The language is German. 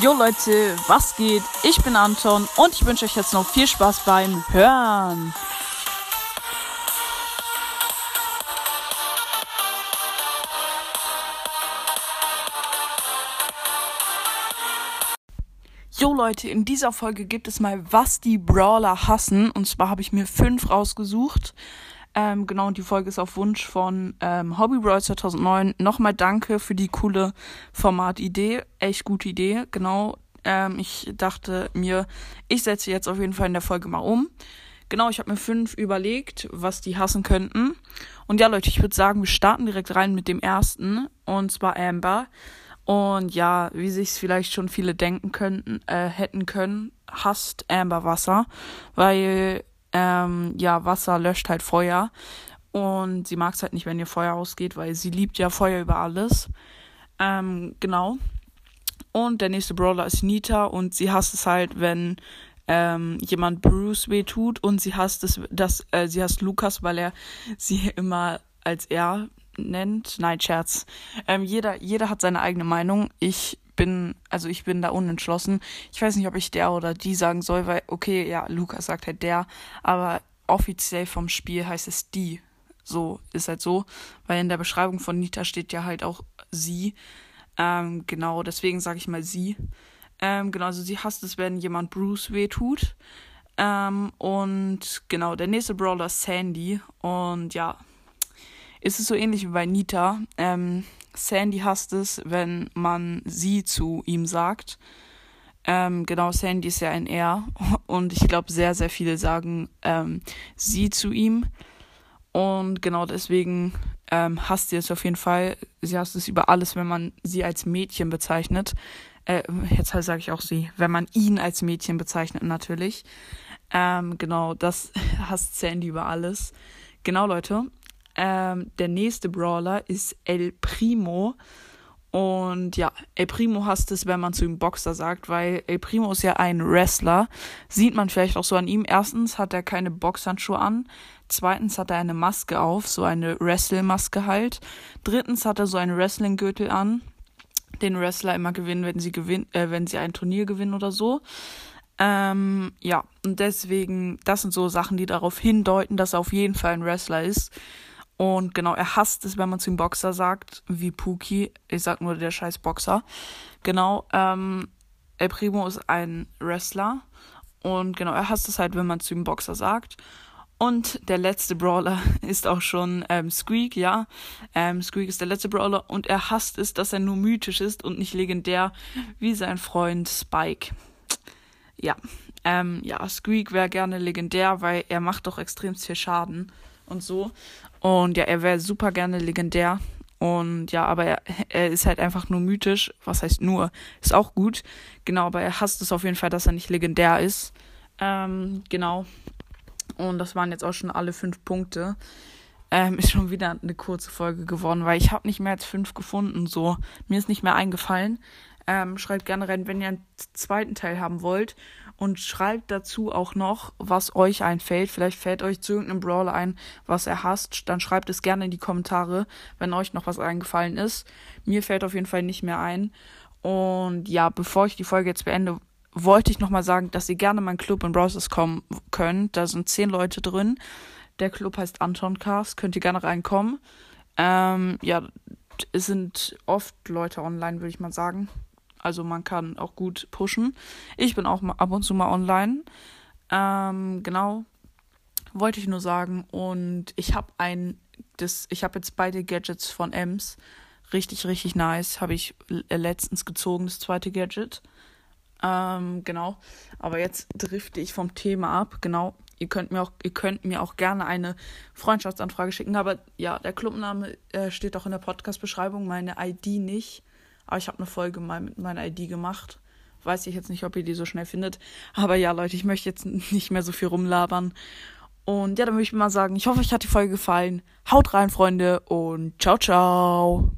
Jo Leute, was geht? Ich bin Anton und ich wünsche euch jetzt noch viel Spaß beim Hören. Jo Leute, in dieser Folge gibt es mal, was die Brawler hassen. Und zwar habe ich mir fünf rausgesucht. Ähm, genau, und die Folge ist auf Wunsch von ähm, Hobby Brawl 2009. Nochmal danke für die coole Formatidee. Echt gute Idee. Genau, ähm, ich dachte mir, ich setze jetzt auf jeden Fall in der Folge mal um. Genau, ich habe mir fünf überlegt, was die hassen könnten. Und ja, Leute, ich würde sagen, wir starten direkt rein mit dem ersten. Und zwar Amber. Und ja, wie sich es vielleicht schon viele denken könnten, äh, hätten können, hasst Amber Wasser. Weil ähm, ja, Wasser löscht halt Feuer. Und sie mag es halt nicht, wenn ihr Feuer ausgeht, weil sie liebt ja Feuer über alles. Ähm, genau. Und der nächste Brawler ist Nita und sie hasst es halt, wenn ähm, jemand Bruce weh tut und sie hasst es, dass äh, sie hasst Lukas, weil er sie immer als er nennt. Nein, Scherz. Ähm, jeder, jeder hat seine eigene Meinung. Ich bin, also ich bin da unentschlossen. Ich weiß nicht, ob ich der oder die sagen soll, weil, okay, ja, Lukas sagt halt der, aber offiziell vom Spiel heißt es die. So, ist halt so, weil in der Beschreibung von Nita steht ja halt auch sie. Ähm, genau, deswegen sage ich mal sie. Ähm, genau, also sie hasst es, wenn jemand Bruce wehtut. Ähm, und genau, der nächste Brawler ist Sandy. Und ja, ist es so ähnlich wie bei Nita. Ähm, Sandy hasst es, wenn man sie zu ihm sagt. Ähm, genau, Sandy ist ja ein Er. Und ich glaube, sehr, sehr viele sagen ähm, sie zu ihm. Und genau deswegen ähm, hasst sie es auf jeden Fall. Sie hasst es über alles, wenn man sie als Mädchen bezeichnet. Äh, jetzt halt sage ich auch sie, wenn man ihn als Mädchen bezeichnet, natürlich. Ähm, genau, das hasst Sandy über alles. Genau, Leute. Ähm, der nächste Brawler ist El Primo. Und ja, El Primo hasst es, wenn man zu ihm Boxer sagt, weil El Primo ist ja ein Wrestler. Sieht man vielleicht auch so an ihm. Erstens hat er keine Boxhandschuhe an. Zweitens hat er eine Maske auf, so eine Wrestle-Maske halt. Drittens hat er so einen Wrestling-Gürtel an, den Wrestler immer gewinnen, wenn sie gewinnen, äh, wenn sie ein Turnier gewinnen oder so. Ähm, ja, und deswegen, das sind so Sachen, die darauf hindeuten, dass er auf jeden Fall ein Wrestler ist. Und genau, er hasst es, wenn man zu ihm Boxer sagt, wie Pookie. Ich sag nur der scheiß Boxer. Genau, ähm, El Primo ist ein Wrestler. Und genau, er hasst es halt, wenn man zu ihm Boxer sagt. Und der letzte Brawler ist auch schon ähm, Squeak, ja. Ähm, Squeak ist der letzte Brawler und er hasst es, dass er nur mythisch ist und nicht legendär wie sein Freund Spike. Ja, ähm, ja, Squeak wäre gerne legendär, weil er macht doch extrem viel Schaden und so. Und ja, er wäre super gerne legendär. Und ja, aber er, er ist halt einfach nur mythisch. Was heißt nur? Ist auch gut. Genau, aber er hasst es auf jeden Fall, dass er nicht legendär ist. Ähm, genau. Und das waren jetzt auch schon alle fünf Punkte. Ähm, ist schon wieder eine kurze Folge geworden, weil ich habe nicht mehr als fünf gefunden. So, mir ist nicht mehr eingefallen. Ähm, schreibt gerne rein, wenn ihr einen zweiten Teil haben wollt und schreibt dazu auch noch, was euch einfällt. Vielleicht fällt euch zu irgendeinem Brawler ein, was er hasst. Dann schreibt es gerne in die Kommentare, wenn euch noch was eingefallen ist. Mir fällt auf jeden Fall nicht mehr ein. Und ja, bevor ich die Folge jetzt beende, wollte ich nochmal sagen, dass ihr gerne in meinen Club in Browsers kommen könnt. Da sind zehn Leute drin. Der Club heißt Anton Cast. Könnt ihr gerne reinkommen. Ähm, ja, es sind oft Leute online, würde ich mal sagen. Also man kann auch gut pushen. Ich bin auch ab und zu mal online. Ähm, genau. Wollte ich nur sagen. Und ich habe ein, das, ich habe jetzt beide Gadgets von Ems. Richtig, richtig nice. Habe ich letztens gezogen, das zweite Gadget. Ähm, genau. Aber jetzt drifte ich vom Thema ab. Genau. Ihr könnt mir auch, ihr könnt mir auch gerne eine Freundschaftsanfrage schicken. Aber ja, der Clubname äh, steht auch in der Podcast-Beschreibung, meine ID nicht. Aber ich habe eine Folge mal mit meiner ID gemacht. Weiß ich jetzt nicht, ob ihr die so schnell findet. Aber ja, Leute, ich möchte jetzt nicht mehr so viel rumlabern. Und ja, dann würde ich mal sagen, ich hoffe, euch hat die Folge gefallen. Haut rein, Freunde, und ciao, ciao.